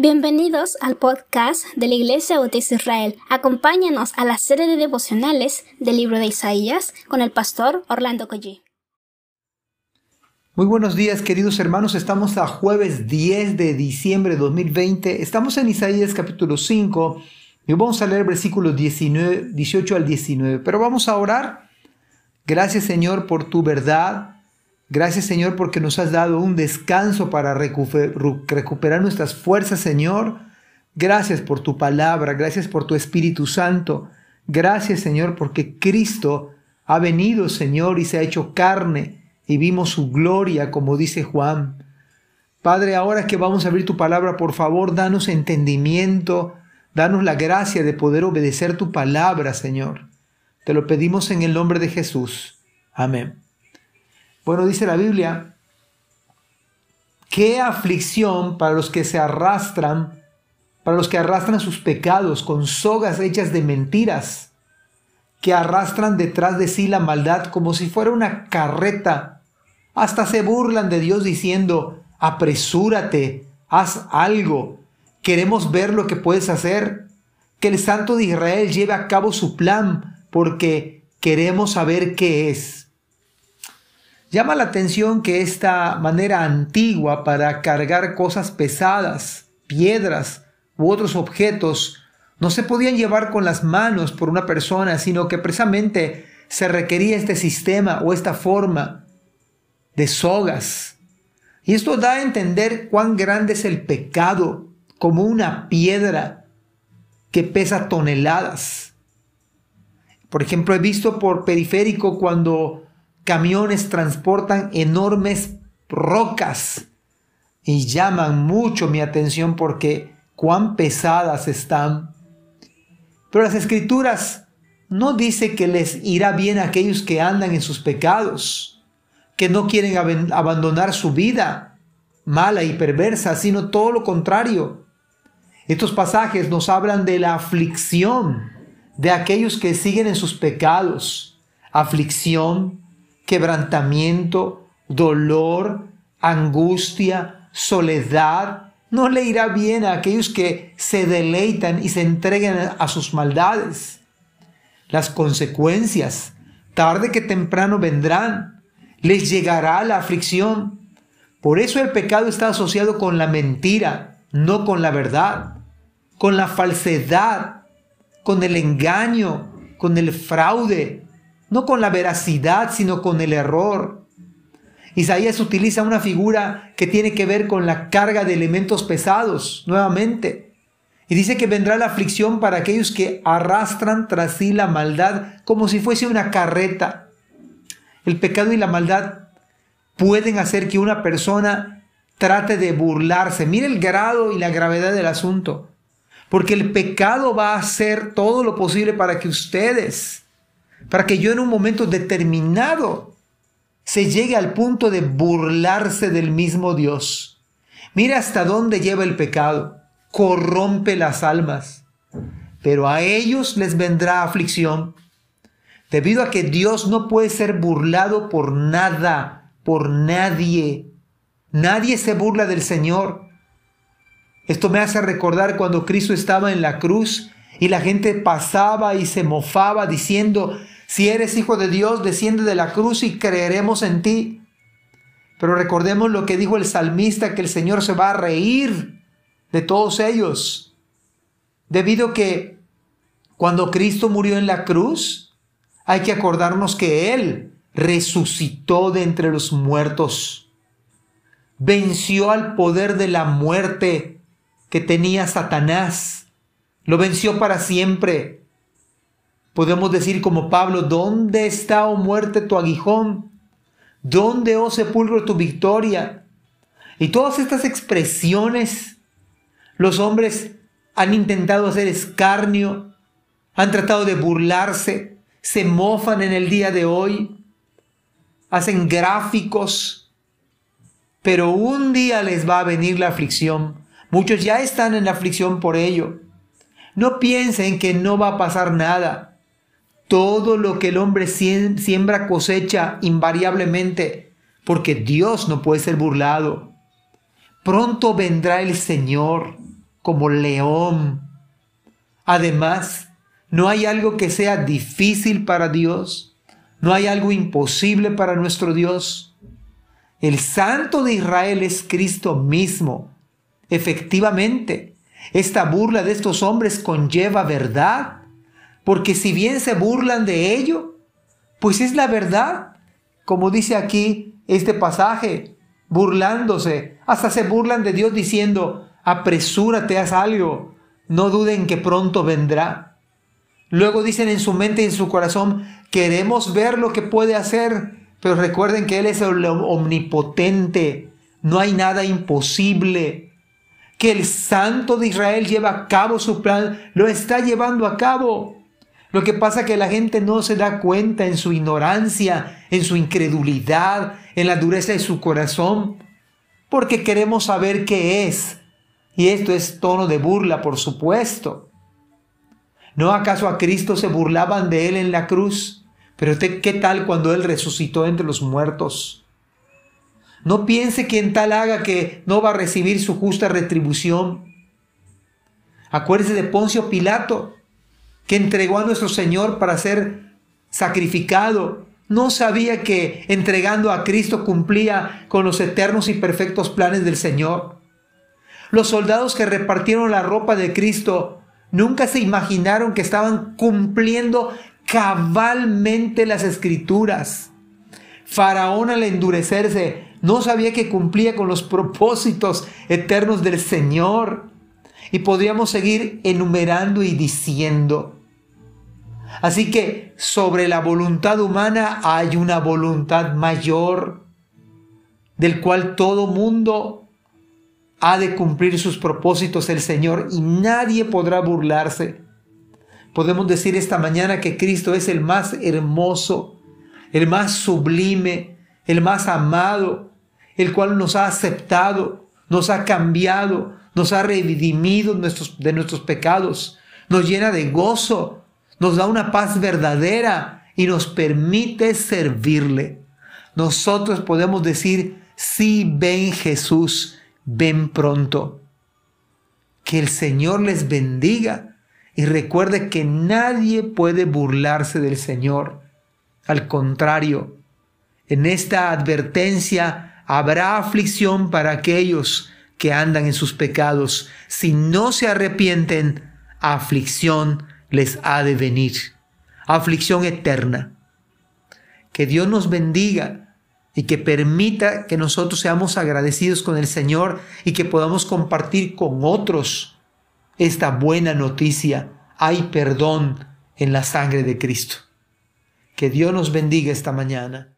Bienvenidos al podcast de la Iglesia Bautista Israel. Acompáñanos a la serie de devocionales del libro de Isaías con el pastor Orlando Collie. Muy buenos días queridos hermanos, estamos a jueves 10 de diciembre de 2020, estamos en Isaías capítulo 5 y vamos a leer versículos 19, 18 al 19, pero vamos a orar. Gracias Señor por tu verdad, Gracias Señor porque nos has dado un descanso para recuperar nuestras fuerzas Señor. Gracias por tu palabra, gracias por tu Espíritu Santo. Gracias Señor porque Cristo ha venido Señor y se ha hecho carne y vimos su gloria como dice Juan. Padre, ahora que vamos a abrir tu palabra, por favor, danos entendimiento, danos la gracia de poder obedecer tu palabra, Señor. Te lo pedimos en el nombre de Jesús. Amén. Bueno, dice la Biblia, qué aflicción para los que se arrastran, para los que arrastran sus pecados con sogas hechas de mentiras, que arrastran detrás de sí la maldad como si fuera una carreta. Hasta se burlan de Dios diciendo, apresúrate, haz algo, queremos ver lo que puedes hacer, que el Santo de Israel lleve a cabo su plan, porque queremos saber qué es. Llama la atención que esta manera antigua para cargar cosas pesadas, piedras u otros objetos, no se podían llevar con las manos por una persona, sino que precisamente se requería este sistema o esta forma de sogas. Y esto da a entender cuán grande es el pecado, como una piedra que pesa toneladas. Por ejemplo, he visto por periférico cuando camiones transportan enormes rocas y llaman mucho mi atención porque cuán pesadas están. Pero las escrituras no dice que les irá bien a aquellos que andan en sus pecados, que no quieren abandonar su vida mala y perversa, sino todo lo contrario. Estos pasajes nos hablan de la aflicción de aquellos que siguen en sus pecados, aflicción, quebrantamiento, dolor, angustia, soledad. No le irá bien a aquellos que se deleitan y se entreguen a sus maldades. Las consecuencias, tarde que temprano vendrán. Les llegará la aflicción. Por eso el pecado está asociado con la mentira, no con la verdad, con la falsedad, con el engaño, con el fraude, no con la veracidad, sino con el error. Isaías utiliza una figura que tiene que ver con la carga de elementos pesados, nuevamente. Y dice que vendrá la aflicción para aquellos que arrastran tras sí la maldad como si fuese una carreta. El pecado y la maldad pueden hacer que una persona trate de burlarse. Mire el grado y la gravedad del asunto. Porque el pecado va a hacer todo lo posible para que ustedes para que yo en un momento determinado se llegue al punto de burlarse del mismo Dios. Mira hasta dónde lleva el pecado, corrompe las almas, pero a ellos les vendrá aflicción, debido a que Dios no puede ser burlado por nada, por nadie. Nadie se burla del Señor. Esto me hace recordar cuando Cristo estaba en la cruz y la gente pasaba y se mofaba diciendo, si eres hijo de Dios, desciende de la cruz y creeremos en ti. Pero recordemos lo que dijo el salmista, que el Señor se va a reír de todos ellos. Debido que cuando Cristo murió en la cruz, hay que acordarnos que Él resucitó de entre los muertos. Venció al poder de la muerte que tenía Satanás lo venció para siempre. Podemos decir como Pablo, ¿dónde está, oh muerte, tu aguijón? ¿Dónde, oh sepulcro, tu victoria? Y todas estas expresiones, los hombres han intentado hacer escarnio, han tratado de burlarse, se mofan en el día de hoy, hacen gráficos, pero un día les va a venir la aflicción. Muchos ya están en la aflicción por ello. No piensen que no va a pasar nada. Todo lo que el hombre siembra cosecha invariablemente, porque Dios no puede ser burlado. Pronto vendrá el Señor. como león. Además, no hay algo que sea difícil para Dios, no hay algo imposible para nuestro Dios. El Santo de Israel es Cristo mismo. Efectivamente, esta burla de estos hombres conlleva verdad, porque si bien se burlan de ello, pues es la verdad, como dice aquí este pasaje, burlándose, hasta se burlan de Dios diciendo, apresúrate, haz algo, no duden que pronto vendrá. Luego dicen en su mente y en su corazón, queremos ver lo que puede hacer, pero recuerden que Él es el omnipotente, no hay nada imposible. Que el Santo de Israel lleva a cabo su plan, lo está llevando a cabo. Lo que pasa es que la gente no se da cuenta en su ignorancia, en su incredulidad, en la dureza de su corazón, porque queremos saber qué es. Y esto es tono de burla, por supuesto. ¿No acaso a Cristo se burlaban de él en la cruz? Pero ¿qué tal cuando él resucitó entre los muertos? No piense quien tal haga que no va a recibir su justa retribución. Acuérdese de Poncio Pilato, que entregó a nuestro Señor para ser sacrificado. No sabía que entregando a Cristo cumplía con los eternos y perfectos planes del Señor. Los soldados que repartieron la ropa de Cristo nunca se imaginaron que estaban cumpliendo cabalmente las escrituras. Faraón al endurecerse no sabía que cumplía con los propósitos eternos del Señor. Y podríamos seguir enumerando y diciendo. Así que sobre la voluntad humana hay una voluntad mayor del cual todo mundo ha de cumplir sus propósitos el Señor y nadie podrá burlarse. Podemos decir esta mañana que Cristo es el más hermoso, el más sublime, el más amado, el cual nos ha aceptado, nos ha cambiado, nos ha redimido de nuestros pecados, nos llena de gozo, nos da una paz verdadera y nos permite servirle. Nosotros podemos decir, sí, ven Jesús, ven pronto. Que el Señor les bendiga y recuerde que nadie puede burlarse del Señor. Al contrario, en esta advertencia habrá aflicción para aquellos que andan en sus pecados. Si no se arrepienten, aflicción les ha de venir. Aflicción eterna. Que Dios nos bendiga y que permita que nosotros seamos agradecidos con el Señor y que podamos compartir con otros esta buena noticia. Hay perdón en la sangre de Cristo. Que Dios nos bendiga esta mañana.